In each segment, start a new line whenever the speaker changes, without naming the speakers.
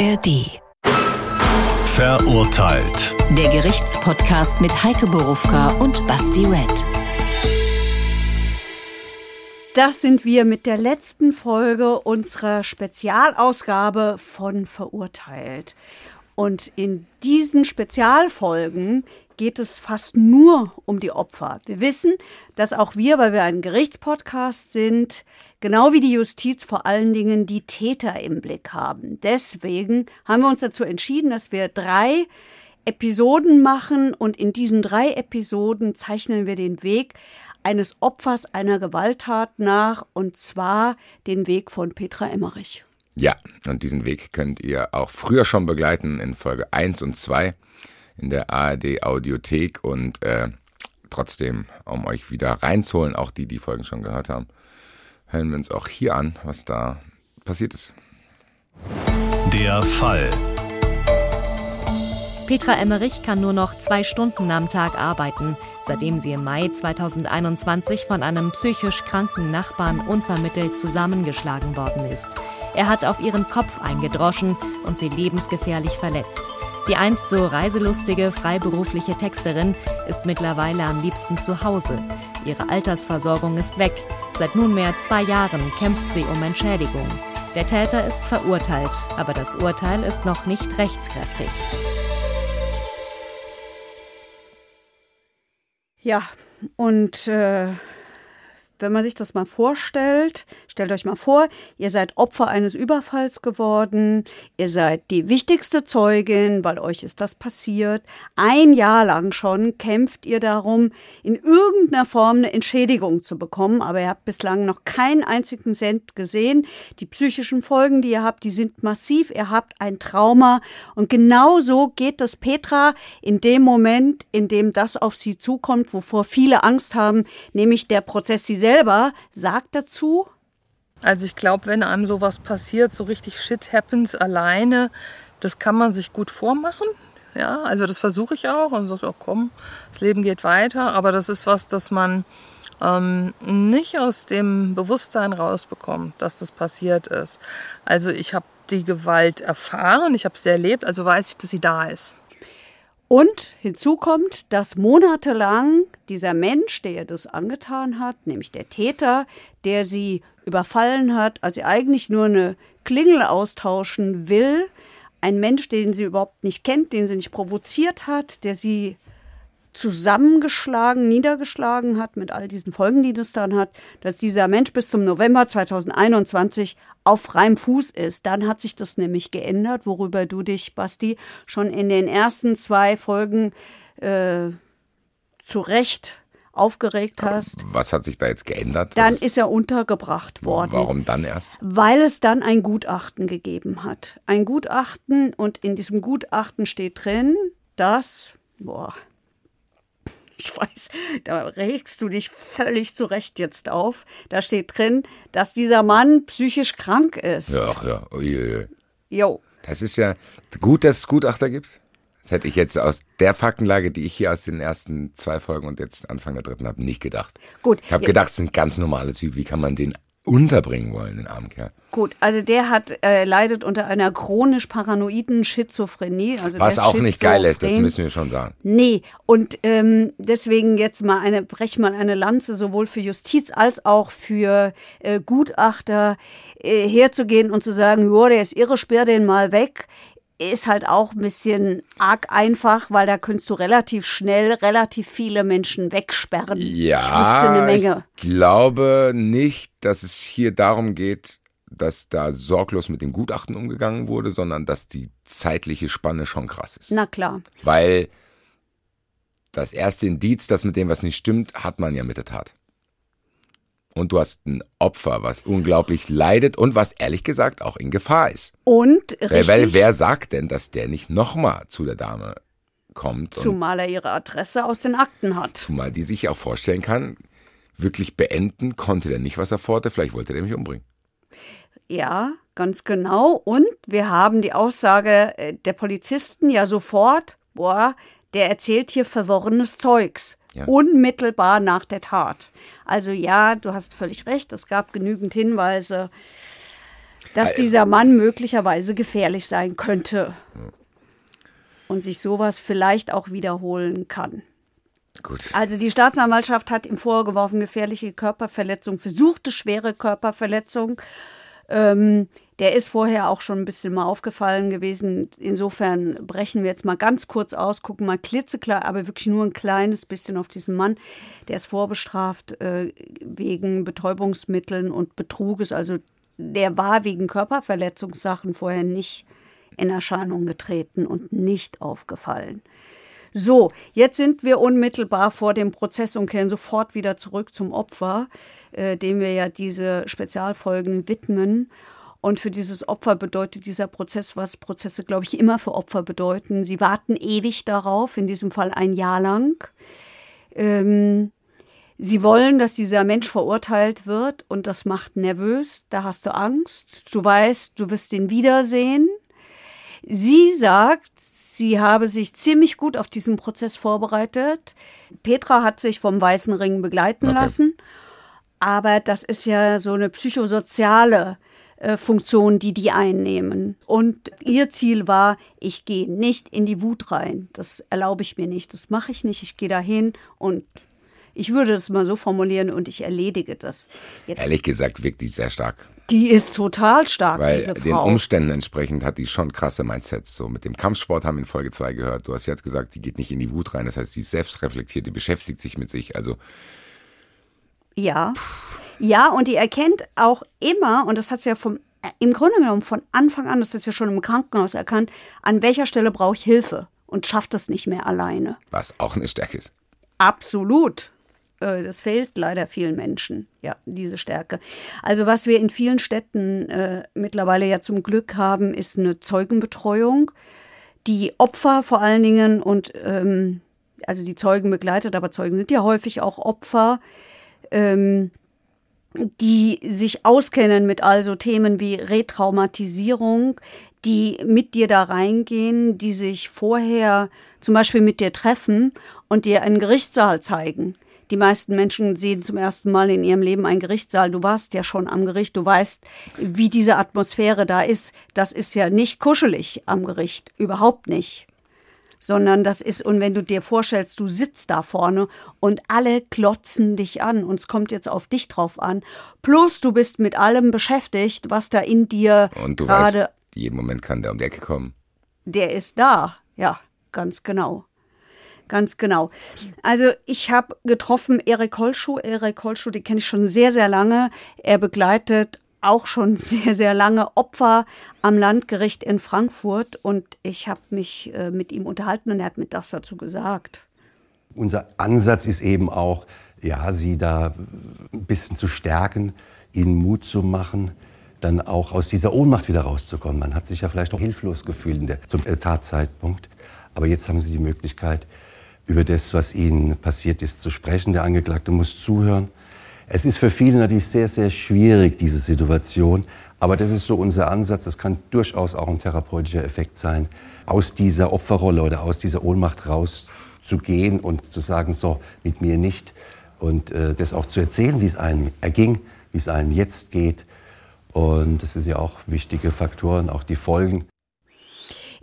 ARD.
Verurteilt.
Der Gerichtspodcast mit Heike Borufka und Basti Red.
Das sind wir mit der letzten Folge unserer Spezialausgabe von Verurteilt. Und in diesen Spezialfolgen geht es fast nur um die Opfer. Wir wissen, dass auch wir, weil wir ein Gerichtspodcast sind, genau wie die Justiz vor allen Dingen die Täter im Blick haben. Deswegen haben wir uns dazu entschieden, dass wir drei Episoden machen und in diesen drei Episoden zeichnen wir den Weg eines Opfers einer Gewalttat nach und zwar den Weg von Petra Emmerich.
Ja, und diesen Weg könnt ihr auch früher schon begleiten in Folge 1 und 2 in der ARD Audiothek und äh, trotzdem, um euch wieder reinzuholen, auch die, die Folgen schon gehört haben, hören wir uns auch hier an, was da passiert ist.
Der Fall.
Petra Emmerich kann nur noch zwei Stunden am Tag arbeiten, seitdem sie im Mai 2021 von einem psychisch kranken Nachbarn unvermittelt zusammengeschlagen worden ist. Er hat auf ihren Kopf eingedroschen und sie lebensgefährlich verletzt. Die einst so reiselustige freiberufliche Texterin ist mittlerweile am liebsten zu Hause. Ihre Altersversorgung ist weg. Seit nunmehr zwei Jahren kämpft sie um Entschädigung. Der Täter ist verurteilt, aber das Urteil ist noch nicht rechtskräftig.
Ja, und äh, wenn man sich das mal vorstellt, stellt euch mal vor, ihr seid Opfer eines Überfalls geworden, ihr seid die wichtigste Zeugin, weil euch ist das passiert. Ein Jahr lang schon kämpft ihr darum, in irgendeiner Form eine Entschädigung zu bekommen, aber ihr habt bislang noch keinen einzigen Cent gesehen. Die psychischen Folgen, die ihr habt, die sind massiv. Ihr habt ein Trauma und genau so geht es Petra in dem Moment, in dem das auf sie zukommt, wovor viele Angst haben, nämlich der Prozess sie selbst selber sagt dazu.
Also ich glaube, wenn einem sowas passiert, so richtig Shit happens alleine, das kann man sich gut vormachen. Ja, also das versuche ich auch und sage, oh komm, das Leben geht weiter. Aber das ist was, das man ähm, nicht aus dem Bewusstsein rausbekommt, dass das passiert ist. Also ich habe die Gewalt erfahren, ich habe sie erlebt, also weiß ich, dass sie da ist.
Und hinzu kommt, dass monatelang dieser Mensch, der ihr das angetan hat, nämlich der Täter, der sie überfallen hat, als sie eigentlich nur eine Klingel austauschen will, ein Mensch, den sie überhaupt nicht kennt, den sie nicht provoziert hat, der sie zusammengeschlagen, niedergeschlagen hat mit all diesen Folgen, die das dann hat, dass dieser Mensch bis zum November 2021 auf freiem Fuß ist. Dann hat sich das nämlich geändert, worüber du dich, Basti, schon in den ersten zwei Folgen äh, zu Recht aufgeregt hast.
Was hat sich da jetzt geändert?
Dann ist er untergebracht worden.
Warum dann erst?
Weil es dann ein Gutachten gegeben hat. Ein Gutachten und in diesem Gutachten steht drin, dass, boah, ich weiß, da regst du dich völlig zurecht jetzt auf. Da steht drin, dass dieser Mann psychisch krank ist.
Ja, ach ja. Uiuiui.
Jo.
Das ist ja gut, dass es Gutachter gibt. Das hätte ich jetzt aus der Faktenlage, die ich hier aus den ersten zwei Folgen und jetzt Anfang der dritten habe, nicht gedacht.
Gut.
Ich habe gedacht, es sind ganz normale Typen. Wie kann man den unterbringen wollen, den armen Kerl?
Gut, also der hat äh, leidet unter einer chronisch paranoiden Schizophrenie. Also
Was auch nicht geil ist, das müssen wir schon sagen.
Nee, und ähm, deswegen jetzt mal eine, brech mal eine Lanze sowohl für Justiz als auch für äh, Gutachter äh, herzugehen und zu sagen, jo, der ist irre, sperr den mal weg ist halt auch ein bisschen arg einfach, weil da könntest du relativ schnell relativ viele Menschen wegsperren.
Ja,
ich wüsste eine Menge.
Ich glaube nicht, dass es hier darum geht, dass da sorglos mit dem Gutachten umgegangen wurde, sondern dass die zeitliche Spanne schon krass ist.
Na klar.
Weil das erste Indiz, dass mit dem was nicht stimmt, hat man ja mit der Tat und du hast ein Opfer, was unglaublich leidet und was ehrlich gesagt auch in Gefahr ist.
Und
richtig, weil, wer sagt denn, dass der nicht nochmal zu der Dame kommt?
Zumal er ihre Adresse aus den Akten hat.
Zumal die sich auch vorstellen kann, wirklich beenden konnte der nicht, was er vorhatte. Vielleicht wollte er mich umbringen.
Ja, ganz genau. Und wir haben die Aussage äh, der Polizisten ja sofort, boah, der erzählt hier verworrenes Zeugs. Ja. Unmittelbar nach der Tat. Also ja, du hast völlig recht, es gab genügend Hinweise. dass dieser Mann möglicherweise gefährlich sein könnte und sich sowas vielleicht auch wiederholen kann.
Gut.
Also die Staatsanwaltschaft hat ihm vorgeworfen, gefährliche Körperverletzung, versuchte schwere Körperverletzung. Ähm, der ist vorher auch schon ein bisschen mal aufgefallen gewesen. Insofern brechen wir jetzt mal ganz kurz aus, gucken mal klitzeklar, aber wirklich nur ein kleines bisschen auf diesen Mann. Der ist vorbestraft äh, wegen Betäubungsmitteln und Betruges. Also der war wegen Körperverletzungssachen vorher nicht in Erscheinung getreten und nicht aufgefallen. So, jetzt sind wir unmittelbar vor dem Prozess und kehren sofort wieder zurück zum Opfer, äh, dem wir ja diese Spezialfolgen widmen. Und für dieses Opfer bedeutet dieser Prozess, was Prozesse, glaube ich, immer für Opfer bedeuten. Sie warten ewig darauf, in diesem Fall ein Jahr lang. Ähm, sie wollen, dass dieser Mensch verurteilt wird und das macht nervös. Da hast du Angst. Du weißt, du wirst ihn wiedersehen. Sie sagt, sie habe sich ziemlich gut auf diesen Prozess vorbereitet. Petra hat sich vom Weißen Ring begleiten
Okay.
lassen. Aber das ist ja so eine psychosoziale Funktion, die die einnehmen. Und ihr Ziel war, ich gehe nicht in die Wut rein. Das erlaube ich mir nicht. Das mache ich nicht. Ich gehe dahin und ich würde das mal so formulieren und ich erledige das. Jetzt,
Ehrlich gesagt wirkt die sehr stark.
die ist total stark,
Weil
diese
den
Frau.
Umständen entsprechend hat die schon krasse Mindsets. So mit dem Kampfsport haben wir in Folge 2 gehört. Du hast jetzt gesagt, die geht nicht in die Wut rein. Das heißt, die ist selbst reflektiert, die beschäftigt sich mit sich. Also
Ja. Ja, und die erkennt auch immer, und das hat sie ja vom, im Grunde genommen von Anfang an, das ist ja schon im Krankenhaus erkannt, an welcher Stelle brauche ich Hilfe und schafft das nicht mehr alleine.
was auch eine Stärke ist.
Absolut. Äh, Das fehlt leider vielen Menschen, ja, diese Stärke. Also was wir in vielen Städten äh, mittlerweile ja zum Glück haben, ist eine Zeugenbetreuung, die Opfer vor allen Dingen und ähm, also die Zeugen begleitet, aber Zeugen sind ja häufig auch Opfer, ähm, die sich auskennen mit also Themen wie Retraumatisierung, die mit dir da reingehen, die sich vorher zum Beispiel mit dir treffen und dir einen Gerichtssaal zeigen. Die meisten Menschen sehen zum ersten Mal in ihrem Leben einen Gerichtssaal. Du warst ja schon am Gericht, du weißt, wie diese Atmosphäre da ist. Das ist ja nicht kuschelig am Gericht, überhaupt nicht sondern das ist, und wenn du dir vorstellst, du sitzt da vorne und alle klotzen dich an und es kommt jetzt auf dich drauf an, plus du bist mit allem beschäftigt, was da in dir
Und du weißt,
gerade,
jeden Moment kann der um die Ecke kommen.
der ist da. Ja, ganz genau. Ganz genau. Also ich habe getroffen Erik Holschuh. Erik Holschuh, den kenne ich schon sehr, sehr lange. Er begleitet auch schon sehr, sehr lange Opfer am Landgericht in Frankfurt und ich habe mich äh, mit ihm unterhalten und er hat mir das dazu gesagt.
Unser Ansatz ist eben auch, ja, sie da ein bisschen zu stärken, ihnen Mut zu machen, dann auch aus dieser Ohnmacht wieder rauszukommen. Man hat sich ja vielleicht auch hilflos gefühlt der, zum äh, Tatzeitpunkt. Aber jetzt haben sie die Möglichkeit, über das, was ihnen passiert ist, zu sprechen. Der Angeklagte muss zuhören. Es ist für viele natürlich sehr, sehr schwierig, diese Situation. Aber das ist so unser Ansatz. Das kann durchaus auch ein therapeutischer Effekt sein, aus dieser Opferrolle oder aus dieser Ohnmacht rauszugehen und zu sagen, so, mit mir nicht. Und äh, das auch zu erzählen, wie es einem erging, wie es einem jetzt geht. Und das ist ja auch wichtige Faktoren, auch die Folgen.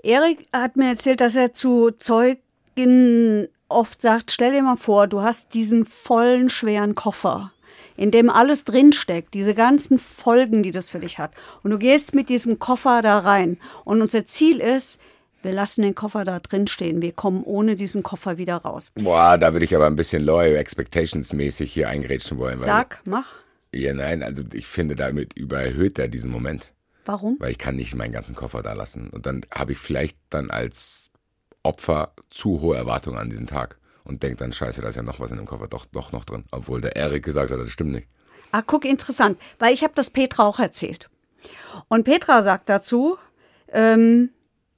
Erik hat mir erzählt, dass er zu Zeugen oft sagt, stell dir mal vor, du hast diesen vollen, schweren Koffer, in dem alles drinsteckt, diese ganzen Folgen, die das für dich hat. Und du gehst mit diesem Koffer da rein. Und unser Ziel ist, wir lassen den Koffer da drin stehen. Wir kommen ohne diesen Koffer wieder raus.
Boah, da würde ich aber ein bisschen low expectations mäßig hier eingrätschen wollen.
Sag, mach.
Ja, nein, also ich finde, damit überhöht er diesen Moment.
Warum?
Weil ich kann nicht meinen ganzen Koffer da lassen. Und dann habe ich vielleicht dann als Opfer zu hohe Erwartungen an diesen Tag. Und denke dann, scheiße, da ist ja noch was in dem Koffer doch, doch noch drin. Obwohl der Erik gesagt hat, das stimmt nicht.
Ah, guck, interessant, weil ich habe das Petra auch erzählt. Und Petra sagt dazu, ähm,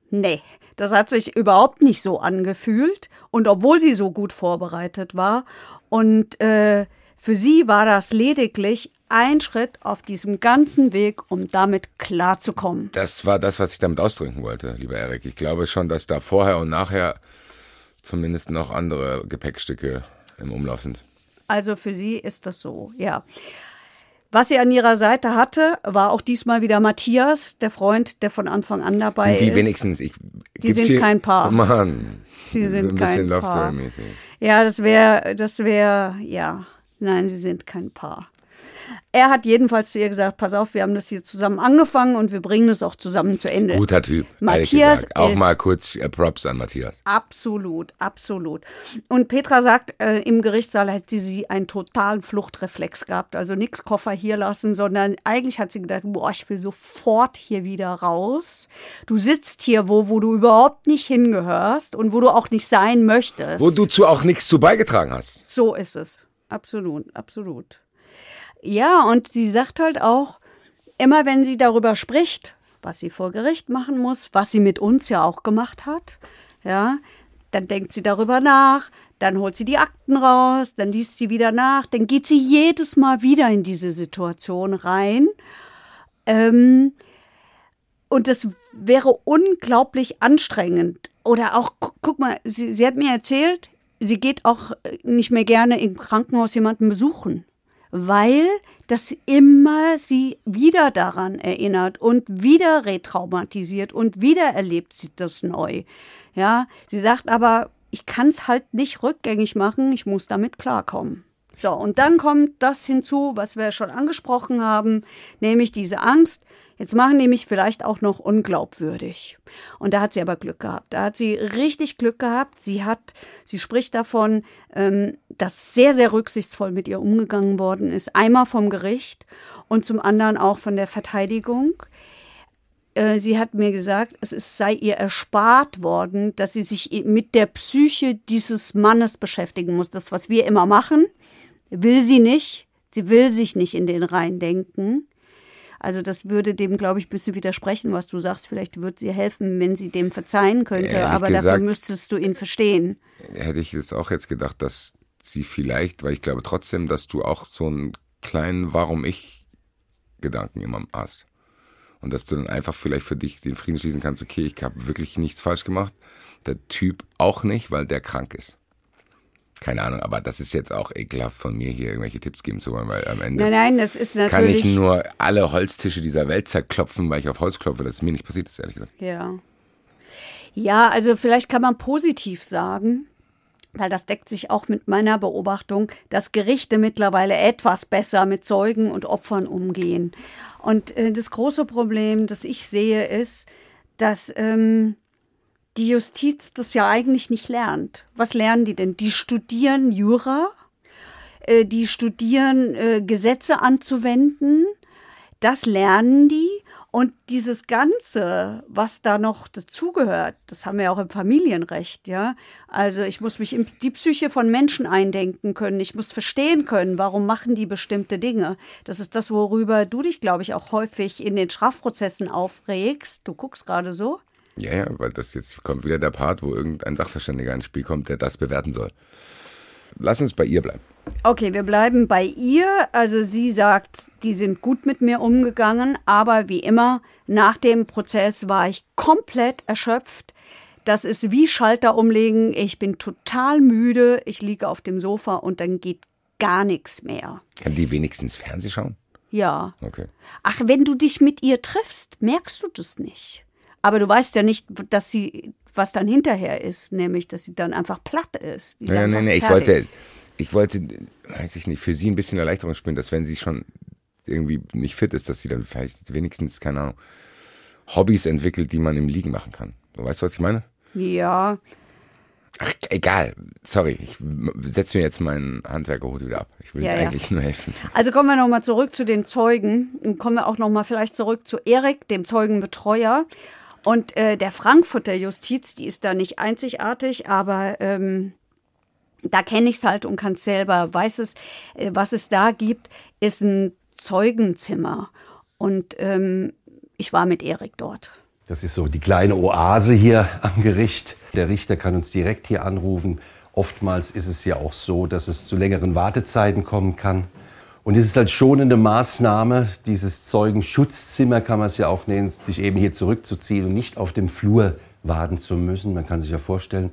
nee, das hat sich überhaupt nicht so angefühlt. Und obwohl sie so gut vorbereitet war und äh, für sie war das lediglich ein Schritt auf diesem ganzen Weg, um damit klarzukommen.
Das war das, was ich damit ausdrücken wollte, lieber Erik. Ich glaube schon, dass da vorher und nachher zumindest noch andere Gepäckstücke im Umlauf sind.
Also für sie ist das so, ja. Was sie an ihrer Seite hatte, war auch diesmal wieder Matthias, der Freund, der von Anfang an dabei
Sind die
ist.
wenigstens, ich,
Die sind
hier,
kein Paar.
Mann.
Sie sind
so ein
kein
bisschen Love. Story mäßig.
Ja, das wäre, das wäre, ja. Nein, sie sind kein Paar. Er hat jedenfalls zu ihr gesagt, pass auf, wir haben das hier zusammen angefangen und wir bringen es auch zusammen zu Ende.
Guter Typ.
Matthias.
Auch mal kurz äh, Props an Matthias.
Absolut, absolut. Und Petra sagt, äh, im Gerichtssaal hätte sie einen totalen Fluchtreflex gehabt. Also nix Koffer hier lassen, sondern eigentlich hat sie gedacht, boah, ich will sofort hier wieder raus. Du sitzt hier wo, wo du überhaupt nicht hingehörst und wo du auch nicht sein möchtest.
Wo du zu auch nichts zu beigetragen hast.
So ist es. Absolut, absolut. Ja, und sie sagt halt auch, immer wenn sie darüber spricht, was sie vor Gericht machen muss, was sie mit uns ja auch gemacht hat, ja, dann denkt sie darüber nach, dann holt sie die Akten raus, dann liest sie wieder nach, dann geht sie jedes Mal wieder in diese Situation rein. Ähm, und das wäre unglaublich anstrengend. Oder auch, gu guck mal, sie, sie hat mir erzählt, sie geht auch nicht mehr gerne im Krankenhaus jemanden besuchen, weil das immer sie wieder daran erinnert und wieder retraumatisiert und wieder erlebt sie das neu. Ja, sie sagt aber, ich kann es halt nicht rückgängig machen, ich muss damit klarkommen. So, und dann kommt das hinzu, was wir schon angesprochen haben, nämlich diese Angst. Jetzt machen die mich vielleicht auch noch unglaubwürdig. Und da hat sie aber Glück gehabt. Da hat sie richtig Glück gehabt. Sie hat, sie spricht davon, ähm, dass sehr, sehr rücksichtsvoll mit ihr umgegangen worden ist. Einmal vom Gericht und zum anderen auch von der Verteidigung. Äh, Sie hat mir gesagt, es sei ihr erspart worden, dass sie sich mit der Psyche dieses Mannes beschäftigen muss. Das, was wir immer machen, will sie nicht. Sie will sich nicht in den Reihen denken. Also das würde dem, glaube ich, ein bisschen widersprechen, was du sagst. Vielleicht würde sie helfen, wenn sie dem verzeihen könnte,
Ehrlich
aber
gesagt-
dafür müsstest du ihn verstehen.
Hätte ich jetzt auch jetzt gedacht, dass sie vielleicht, weil ich glaube trotzdem, dass du auch so einen kleinen Warum ich Gedanken immer hast. Und dass du dann einfach vielleicht für dich den Frieden schließen kannst, okay, ich habe wirklich nichts falsch gemacht. Der Typ auch nicht, weil der krank ist. Keine Ahnung, aber das ist jetzt auch ekelhaft von mir hier irgendwelche Tipps geben zu wollen, weil am Ende
Nein, nein, das ist
kann
natürlich.
ich nur alle Holztische dieser Welt zerklopfen, weil ich auf Holz klopfe. Das ist mir nicht passiert ist, ehrlich gesagt.
Ja. Ja, also vielleicht kann man positiv sagen, weil das deckt sich auch mit meiner Beobachtung, dass Gerichte mittlerweile etwas besser mit Zeugen und Opfern umgehen. Und äh, das große Problem, das ich sehe, ist, dass ähm, die Justiz das ja eigentlich nicht lernt. Was lernen die denn? Die studieren Jura, äh, die studieren äh, Gesetze anzuwenden, das lernen die. Und dieses Ganze, was da noch dazugehört, das haben wir auch im Familienrecht, ja. Also ich muss mich in die Psyche von Menschen eindenken können. Ich muss verstehen können, warum machen die bestimmte Dinge. Das ist das, worüber du dich, glaube ich, auch häufig in den Strafprozessen aufregst. Du guckst gerade so.
Ja, ja, weil das jetzt kommt wieder der Part, wo irgendein Sachverständiger ins Spiel kommt, der das bewerten soll. Lass uns bei ihr bleiben.
Okay, wir bleiben bei ihr. Also sie sagt, die sind gut mit mir umgegangen, aber wie immer, nach dem Prozess war ich komplett erschöpft. Das ist wie Schalter umlegen. Ich bin total müde. Ich liege auf dem Sofa und dann geht gar nichts mehr.
Kann die wenigstens Fernseh schauen?
Ja.
Okay.
Ach, wenn du dich mit ihr triffst, merkst du das nicht. Aber du weißt ja nicht, dass sie, was dann hinterher ist, nämlich, dass sie dann einfach platt ist. Die ist
Ja, nee, nee, ich wollte, ich wollte, weiß ich nicht, für sie ein bisschen Erleichterung spüren, dass wenn sie schon irgendwie nicht fit ist, dass sie dann vielleicht wenigstens, keine Ahnung, Hobbys entwickelt, die man im Liegen machen kann. Du weißt, was ich meine?
Ja,
Ach, egal. Sorry, ich setze mir jetzt meinen Handwerkerhut wieder ab. Ich will
Ja, ja.
eigentlich nur helfen.
Also kommen wir nochmal zurück zu den Zeugen und kommen wir auch nochmal vielleicht zurück zu Erik, dem Zeugenbetreuer. Und äh, der Frankfurter Justiz, die ist da nicht einzigartig, aber ähm, da kenne ich es halt und kann es selber, weiß es, äh, was es da gibt, ist ein Zeugenzimmer. Und ähm, ich war mit Erik dort.
Das ist so die kleine Oase hier am Gericht. Der Richter kann uns direkt hier anrufen. Oftmals ist es ja auch so, dass es zu längeren Wartezeiten kommen kann. Und es ist als schonende Maßnahme, dieses Zeugenschutzzimmer kann man es ja auch nennen, sich eben hier zurückzuziehen und nicht auf dem Flur warten zu müssen. Man kann sich ja vorstellen,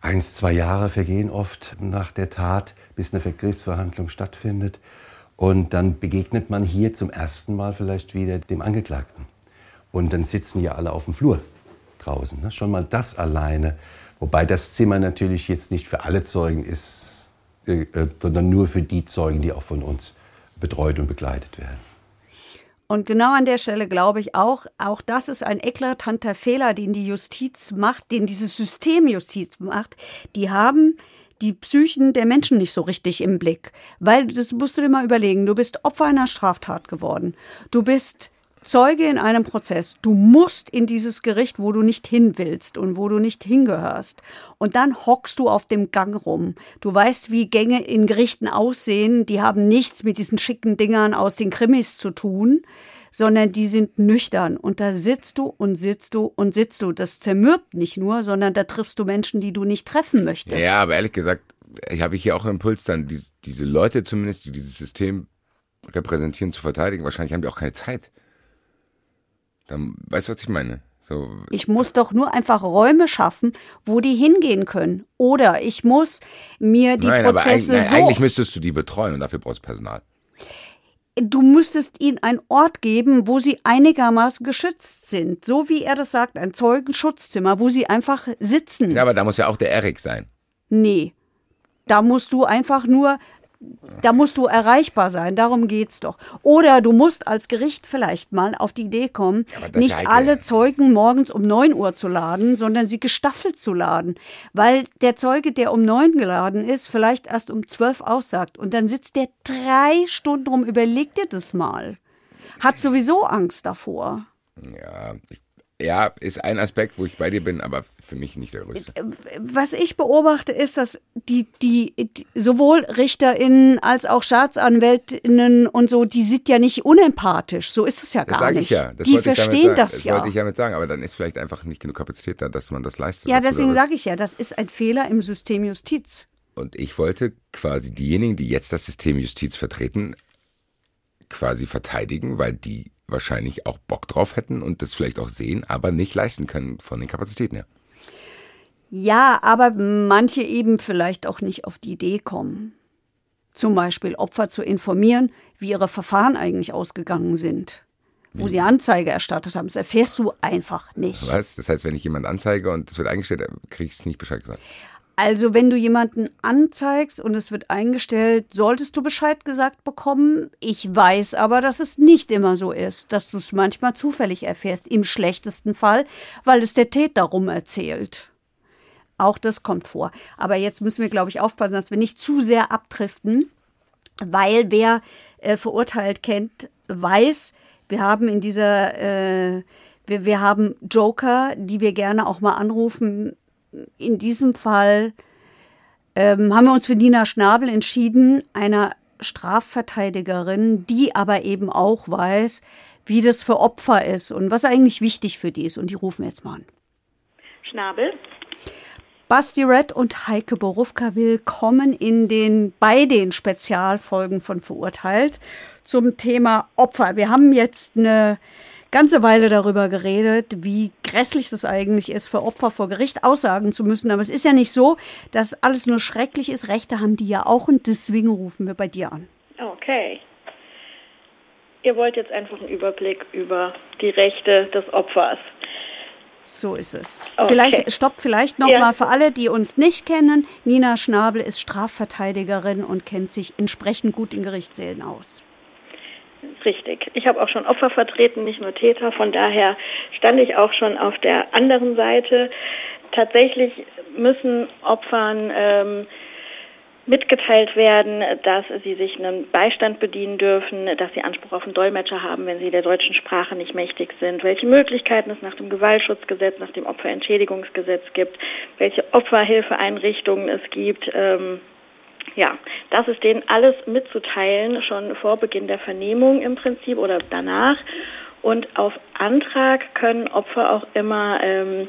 eins, zwei Jahre vergehen oft nach der Tat, bis eine Gerichtsverhandlung stattfindet. Und dann begegnet man hier zum ersten Mal vielleicht wieder dem Angeklagten. Und dann sitzen ja alle auf dem Flur draußen. Ne? Schon mal das alleine. Wobei das Zimmer natürlich jetzt nicht für alle Zeugen ist, sondern nur für die Zeugen, die auch von uns betreut und begleitet werden.
Und genau an der Stelle glaube ich auch, auch das ist ein eklatanter Fehler, den die Justiz macht, den dieses System Justiz macht. Die haben die Psychen der Menschen nicht so richtig im Blick. Weil, das musst du dir mal überlegen, du bist Opfer einer Straftat geworden. Du bist Zeuge in einem Prozess. Du musst in dieses Gericht, wo du nicht hin willst und wo du nicht hingehörst. Und dann hockst du auf dem Gang rum. Du weißt, wie Gänge in Gerichten aussehen. Die haben nichts mit diesen schicken Dingern aus den Krimis zu tun, sondern die sind nüchtern. Und da sitzt du und sitzt du und sitzt du. Das zermürbt nicht nur, sondern da triffst du Menschen, die du nicht treffen möchtest.
Ja, aber ehrlich gesagt, habe ich hier auch einen Impuls, dann diese, Leute zumindest, die dieses System repräsentieren, zu verteidigen. Wahrscheinlich haben die auch keine Zeit. Dann, weißt du, was ich meine? So.
Ich muss doch nur einfach Räume schaffen, wo die hingehen können. Oder ich muss mir die
nein,
Prozesse
aber eigentlich,
so.
eigentlich müsstest du die betreuen und dafür brauchst du Personal.
Du müsstest ihnen einen Ort geben, wo sie einigermaßen geschützt sind. So wie er das sagt, ein Zeugenschutzzimmer, wo sie einfach sitzen.
Ja, aber da muss ja auch der Erik sein.
Nee. Da musst du einfach nur da musst du erreichbar sein, darum geht's doch. Oder du musst als Gericht vielleicht mal auf die Idee kommen, nicht
sei-
alle Zeugen morgens um 9 Uhr zu laden, sondern sie gestaffelt zu laden. Weil der Zeuge, der um 9 geladen ist, vielleicht erst um 12 aussagt. Und dann sitzt der drei Stunden rum, überleg dir das mal. Hat sowieso Angst davor.
Ja, ich, ja, ist ein Aspekt, wo ich bei dir bin, aber für mich nicht der größte.
was ich beobachte, ist, dass die, die, die sowohl RichterInnen als auch StaatsanwältInnen und so, die sind ja nicht unempathisch. So ist es ja
Das
gar nicht.
ich ja. Das
die verstehen das,
das
ja.
wollte ich damit sagen, aber dann ist vielleicht einfach nicht genug Kapazität da, dass man das leistet.
ja, deswegen sage ich ja, das ist ein Fehler im System Justiz.
Und ich wollte quasi diejenigen, die jetzt das System Justiz vertreten, quasi verteidigen, weil die wahrscheinlich auch Bock drauf hätten und das vielleicht auch sehen, aber nicht leisten können von den Kapazitäten her.
Ja, aber manche eben vielleicht auch nicht auf die Idee kommen. Zum Beispiel Opfer zu informieren, wie ihre Verfahren eigentlich ausgegangen sind. Wo sie Anzeige erstattet haben. Das erfährst du einfach nicht.
Was? Das heißt, wenn ich jemanden anzeige und es wird eingestellt, kriege ich es nicht Bescheid gesagt.
Also, wenn du jemanden anzeigst und es wird eingestellt, solltest du Bescheid gesagt bekommen. Ich weiß aber, dass es nicht immer so ist, dass du es manchmal zufällig erfährst. Im schlechtesten Fall, weil es der Täter rum erzählt. Auch das kommt vor. Aber jetzt müssen wir, glaube ich, aufpassen, dass wir nicht zu sehr abdriften, weil wer äh, verurteilt kennt, weiß, wir haben in dieser, äh, wir, wir haben Joker, die wir gerne auch mal anrufen. In diesem Fall ähm, haben wir uns für Nina Schnabel entschieden, einer Strafverteidigerin, die aber eben auch weiß, wie das für Opfer ist und was eigentlich wichtig für die ist. Und die rufen wir jetzt mal an.
Schnabel.
Basti Red und Heike Borufka willkommen in den, bei den Spezialfolgen von Verurteilt zum Thema Opfer. Wir haben jetzt eine ganze Weile darüber geredet, wie grässlich es eigentlich ist, für Opfer vor Gericht aussagen zu müssen. Aber es ist ja nicht so, dass alles nur schrecklich ist. Rechte haben die ja auch und deswegen rufen wir bei dir an.
Okay. Ihr wollt jetzt einfach einen Überblick über die Rechte des Opfers.
So ist es.
Okay.
Vielleicht, stopp, vielleicht noch
Ja.
mal für alle, die uns nicht kennen. Nina Schnabel ist Strafverteidigerin und kennt sich entsprechend gut in Gerichtssälen aus.
Richtig. Ich habe auch schon Opfer vertreten, nicht nur Täter. Von daher stand ich auch schon auf der anderen Seite. Tatsächlich müssen Opfern ähm, mitgeteilt werden, dass sie sich einem Beistand bedienen dürfen, dass sie Anspruch auf einen Dolmetscher haben, wenn sie der deutschen Sprache nicht mächtig sind, welche Möglichkeiten es nach dem Gewaltschutzgesetz, nach dem Opferentschädigungsgesetz gibt, welche Opferhilfeeinrichtungen es gibt. Ähm, ja, das ist denen alles mitzuteilen, schon vor Beginn der Vernehmung im Prinzip oder danach. Und auf Antrag können Opfer auch immer ähm,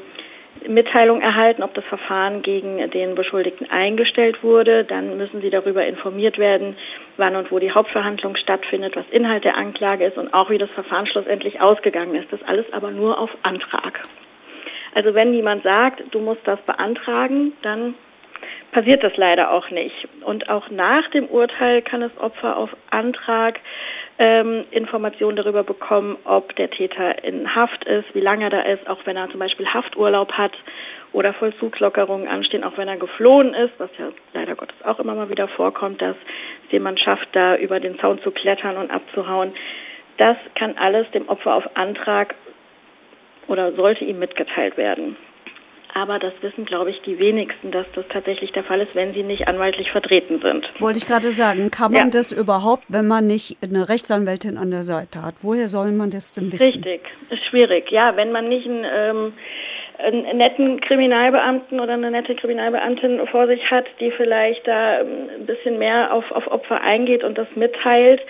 Mitteilung erhalten, ob das Verfahren gegen den Beschuldigten eingestellt wurde. Dann müssen sie darüber informiert werden, wann und wo die Hauptverhandlung stattfindet, was Inhalt der Anklage ist und auch wie das Verfahren schlussendlich ausgegangen ist. Das alles aber nur auf Antrag. Also wenn jemand sagt, du musst das beantragen, dann passiert das leider auch nicht. Und auch nach dem Urteil kann das Opfer auf Antrag ähm, Informationen darüber bekommen, ob der Täter in Haft ist, wie lange er da ist, auch wenn er zum Beispiel Hafturlaub hat oder Vollzugslockerungen anstehen, auch wenn er geflohen ist, was ja leider Gottes auch immer mal wieder vorkommt, dass jemand schafft, da über den Zaun zu klettern und abzuhauen. Das kann alles dem Opfer auf Antrag oder sollte ihm mitgeteilt werden. Aber das wissen, glaube ich, die wenigsten, dass das tatsächlich der Fall ist, wenn sie nicht anwaltlich vertreten sind.
Wollte ich gerade sagen, kann man ja. das überhaupt, wenn man nicht eine Rechtsanwältin an der Seite hat? Woher soll man das denn wissen?
Richtig, ist schwierig. Ja, wenn man nicht einen, ähm, einen netten Kriminalbeamten oder eine nette Kriminalbeamtin vor sich hat, die vielleicht da ähm, ein bisschen mehr auf, auf Opfer eingeht und das mitteilt,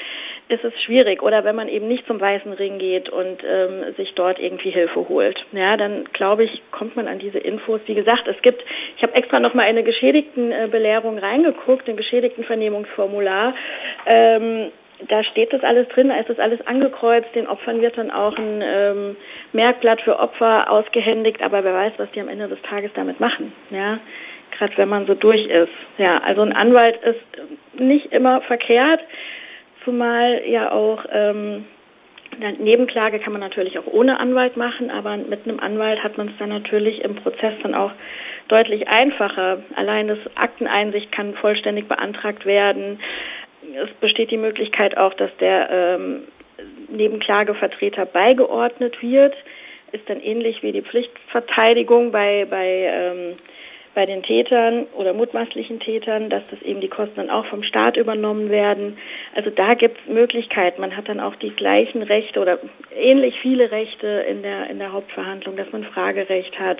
ist es schwierig. Oder wenn man eben nicht zum Weißen Ring geht und ähm, sich dort irgendwie Hilfe holt. Ja, dann glaube ich, kommt man an diese Infos. Wie gesagt, es gibt, ich habe extra nochmal eine Geschädigtenbelehrung reingeguckt, ein Geschädigtenvernehmungsformular. Ähm, da steht das alles drin, da ist das alles angekreuzt. Den Opfern wird dann auch ein ähm, Merkblatt für Opfer ausgehändigt, aber wer weiß, was die am Ende des Tages damit machen. Ja, gerade wenn man so durch ist. Ja, also ein Anwalt ist nicht immer verkehrt zumal ja auch ähm, Nebenklage kann man natürlich auch ohne Anwalt machen, aber mit einem Anwalt hat man es dann natürlich im Prozess dann auch deutlich einfacher. Allein das Akteneinsicht kann vollständig beantragt werden. Es besteht die Möglichkeit auch, dass der ähm, Nebenklagevertreter beigeordnet wird. Ist dann ähnlich wie die Pflichtverteidigung bei, bei ähm, bei den Tätern oder mutmaßlichen Tätern, dass das eben die Kosten dann auch vom Staat übernommen werden. Also da gibt es Möglichkeiten. Man hat dann auch die gleichen Rechte oder ähnlich viele Rechte in der, in der Hauptverhandlung, dass man Fragerecht hat.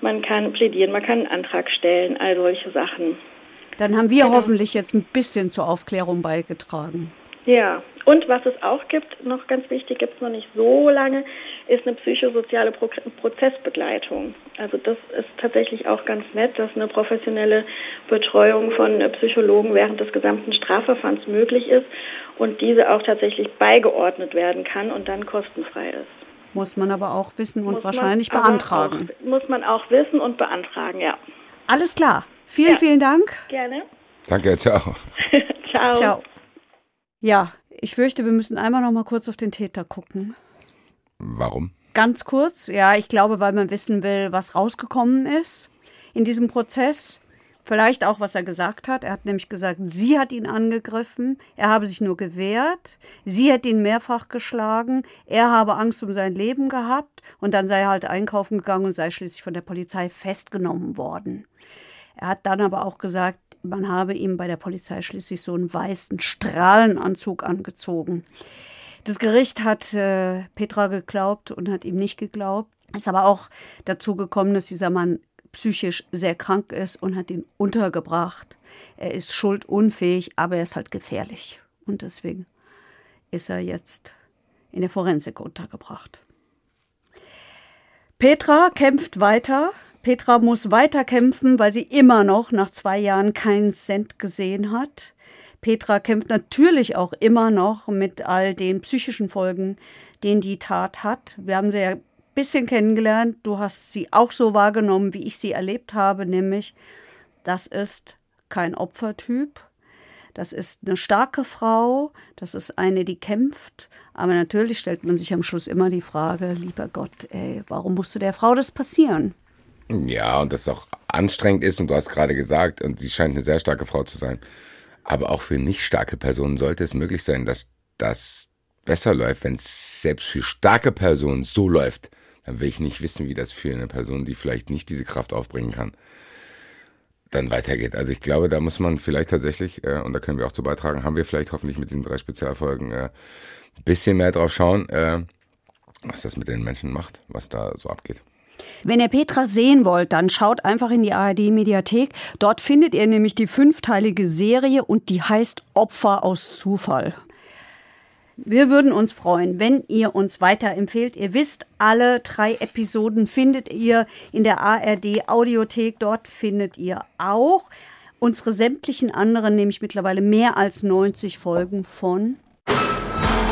Man kann plädieren, man kann einen Antrag stellen, all solche Sachen.
Dann haben wir genau. hoffentlich jetzt ein bisschen zur Aufklärung beigetragen.
Ja, und was es auch gibt, noch ganz wichtig, gibt es noch nicht so lange, ist eine psychosoziale Pro Prozessbegleitung. Also das ist tatsächlich auch ganz nett, dass eine professionelle Betreuung von Psychologen während des gesamten Strafverfahrens möglich ist und diese auch tatsächlich beigeordnet werden kann und dann kostenfrei ist.
Muss man aber auch wissen und muss wahrscheinlich beantragen.
Auch, muss man auch wissen und beantragen, ja.
Alles klar. Vielen, ja. vielen Dank.
Gerne.
Danke, ciao.
ciao. Ciao.
Ja, ich fürchte, wir müssen einmal noch mal kurz auf den Täter gucken.
Warum?
Ganz kurz, ja, ich glaube, weil man wissen will, was rausgekommen ist in diesem Prozess. Vielleicht auch, was er gesagt hat. Er hat nämlich gesagt, sie hat ihn angegriffen, er habe sich nur gewehrt, sie hat ihn mehrfach geschlagen, er habe Angst um sein Leben gehabt und dann sei er halt einkaufen gegangen und sei schließlich von der Polizei festgenommen worden. Er hat dann aber auch gesagt, man habe ihm bei der Polizei schließlich so einen weißen Strahlenanzug angezogen. Das Gericht hat äh, Petra geglaubt und hat ihm nicht geglaubt. Ist aber auch dazu gekommen, dass dieser Mann psychisch sehr krank ist und hat ihn untergebracht. Er ist schuldunfähig, aber er ist halt gefährlich. Und deswegen ist er jetzt in der Forensik untergebracht. Petra kämpft weiter. Petra muss weiter kämpfen, weil sie immer noch nach zwei Jahren keinen Cent gesehen hat. Petra kämpft natürlich auch immer noch mit all den psychischen Folgen, den die Tat hat. Wir haben sie ja ein bisschen kennengelernt. Du hast sie auch so wahrgenommen, wie ich sie erlebt habe, nämlich, das ist kein Opfertyp. Das ist eine starke Frau, das ist eine, die kämpft. Aber natürlich stellt man sich am Schluss immer die Frage, lieber Gott, ey, warum musste der Frau das passieren?
Ja, und das auch anstrengend ist, und du hast gerade gesagt, und sie scheint eine sehr starke Frau zu sein. Aber auch für nicht starke Personen sollte es möglich sein, dass das besser läuft, wenn es selbst für starke Personen so läuft. Dann will ich nicht wissen, wie das für eine Person, die vielleicht nicht diese Kraft aufbringen kann, dann weitergeht. Also ich glaube, da muss man vielleicht tatsächlich, äh, und da können wir auch zu beitragen, haben wir vielleicht hoffentlich mit den drei Spezialfolgen äh, ein bisschen mehr drauf schauen, äh, was das mit den Menschen macht, was da so abgeht.
Wenn ihr Petra sehen wollt, dann schaut einfach in die ARD-Mediathek. Dort findet ihr nämlich die fünfteilige Serie und die heißt Opfer aus Zufall. Wir würden uns freuen, wenn ihr uns weiterempfehlt. Ihr wisst, alle drei Episoden findet ihr in der ARD Audiothek. Dort findet ihr auch unsere sämtlichen anderen, nämlich mittlerweile mehr als 90 Folgen von